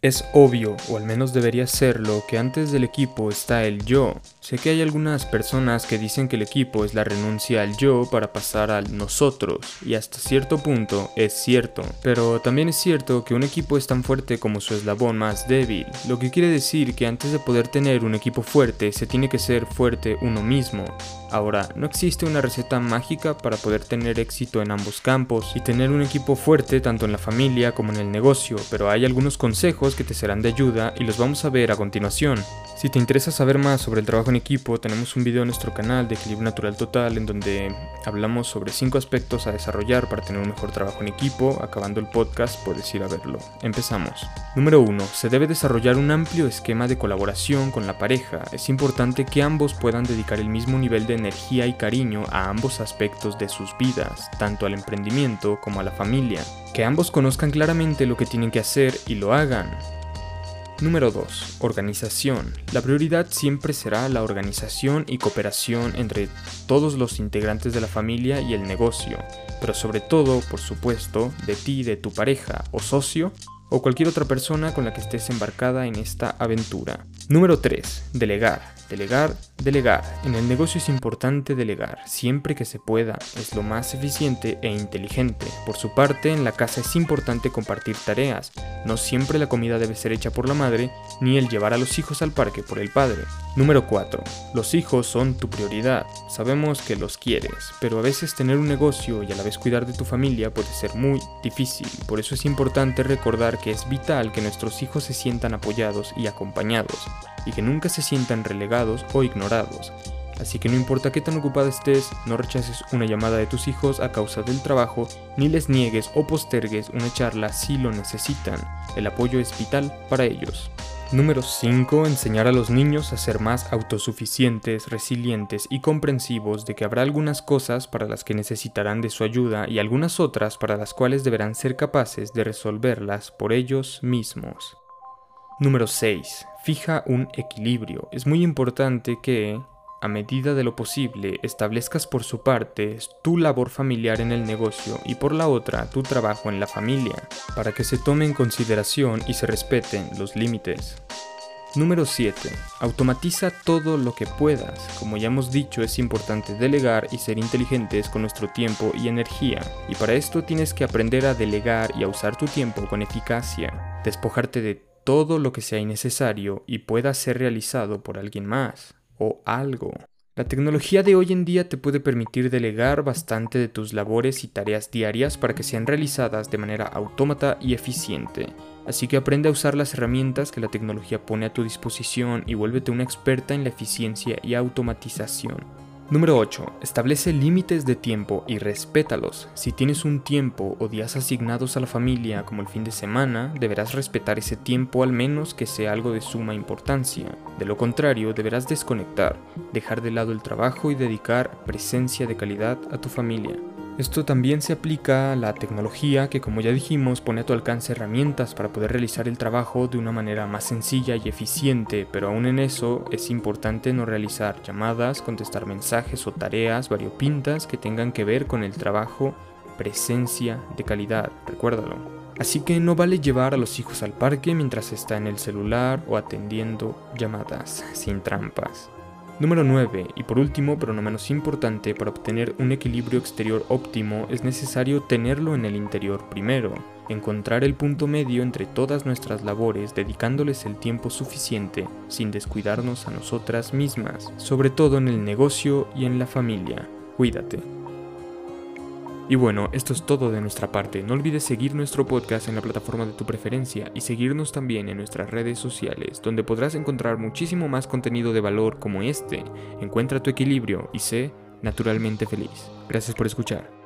Es obvio, o al menos debería serlo, que antes del equipo está el yo. Sé que hay algunas personas que dicen que el equipo es la renuncia al yo para pasar al nosotros, y hasta cierto punto es cierto. Pero también es cierto que un equipo es tan fuerte como su eslabón más débil, lo que quiere decir que antes de poder tener un equipo fuerte se tiene que ser fuerte uno mismo. Ahora, no existe una receta mágica para poder tener éxito en ambos campos y tener un equipo fuerte tanto en la familia como en el negocio, pero hay algunos consejos que te serán de ayuda y los vamos a ver a continuación. Si te interesa saber más sobre el trabajo en equipo, tenemos un video en nuestro canal de Equilibrio Natural Total en donde hablamos sobre 5 aspectos a desarrollar para tener un mejor trabajo en equipo. Acabando el podcast puedes ir a verlo. Empezamos. Número 1. Se debe desarrollar un amplio esquema de colaboración con la pareja. Es importante que ambos puedan dedicar el mismo nivel de energía y cariño a ambos aspectos de sus vidas, tanto al emprendimiento como a la familia. Que ambos conozcan claramente lo que tienen que hacer y lo hagan. Número 2. Organización. La prioridad siempre será la organización y cooperación entre todos los integrantes de la familia y el negocio, pero sobre todo, por supuesto, de ti, de tu pareja o socio o cualquier otra persona con la que estés embarcada en esta aventura. Número 3. Delegar. Delegar, delegar. En el negocio es importante delegar, siempre que se pueda. Es lo más eficiente e inteligente. Por su parte, en la casa es importante compartir tareas. No siempre la comida debe ser hecha por la madre, ni el llevar a los hijos al parque por el padre. Número 4. Los hijos son tu prioridad. Sabemos que los quieres, pero a veces tener un negocio y a la vez cuidar de tu familia puede ser muy difícil. Por eso es importante recordar que es vital que nuestros hijos se sientan apoyados y acompañados y que nunca se sientan relegados o ignorados. Así que no importa qué tan ocupada estés, no rechaces una llamada de tus hijos a causa del trabajo, ni les niegues o postergues una charla si lo necesitan. El apoyo es vital para ellos. Número 5. Enseñar a los niños a ser más autosuficientes, resilientes y comprensivos de que habrá algunas cosas para las que necesitarán de su ayuda y algunas otras para las cuales deberán ser capaces de resolverlas por ellos mismos. Número 6. Fija un equilibrio. Es muy importante que, a medida de lo posible, establezcas por su parte tu labor familiar en el negocio y por la otra tu trabajo en la familia, para que se tome en consideración y se respeten los límites. Número 7. Automatiza todo lo que puedas. Como ya hemos dicho, es importante delegar y ser inteligentes con nuestro tiempo y energía. Y para esto tienes que aprender a delegar y a usar tu tiempo con eficacia. Despojarte de todo lo que sea innecesario y pueda ser realizado por alguien más o algo. La tecnología de hoy en día te puede permitir delegar bastante de tus labores y tareas diarias para que sean realizadas de manera autómata y eficiente. Así que aprende a usar las herramientas que la tecnología pone a tu disposición y vuélvete una experta en la eficiencia y automatización. Número 8. Establece límites de tiempo y respétalos. Si tienes un tiempo o días asignados a la familia como el fin de semana, deberás respetar ese tiempo al menos que sea algo de suma importancia. De lo contrario, deberás desconectar, dejar de lado el trabajo y dedicar presencia de calidad a tu familia. Esto también se aplica a la tecnología que como ya dijimos pone a tu alcance herramientas para poder realizar el trabajo de una manera más sencilla y eficiente, pero aún en eso es importante no realizar llamadas, contestar mensajes o tareas variopintas que tengan que ver con el trabajo, presencia de calidad, recuérdalo. Así que no vale llevar a los hijos al parque mientras está en el celular o atendiendo llamadas sin trampas. Número 9. Y por último, pero no menos importante, para obtener un equilibrio exterior óptimo es necesario tenerlo en el interior primero. Encontrar el punto medio entre todas nuestras labores dedicándoles el tiempo suficiente sin descuidarnos a nosotras mismas, sobre todo en el negocio y en la familia. Cuídate. Y bueno, esto es todo de nuestra parte. No olvides seguir nuestro podcast en la plataforma de tu preferencia y seguirnos también en nuestras redes sociales, donde podrás encontrar muchísimo más contenido de valor como este. Encuentra tu equilibrio y sé naturalmente feliz. Gracias por escuchar.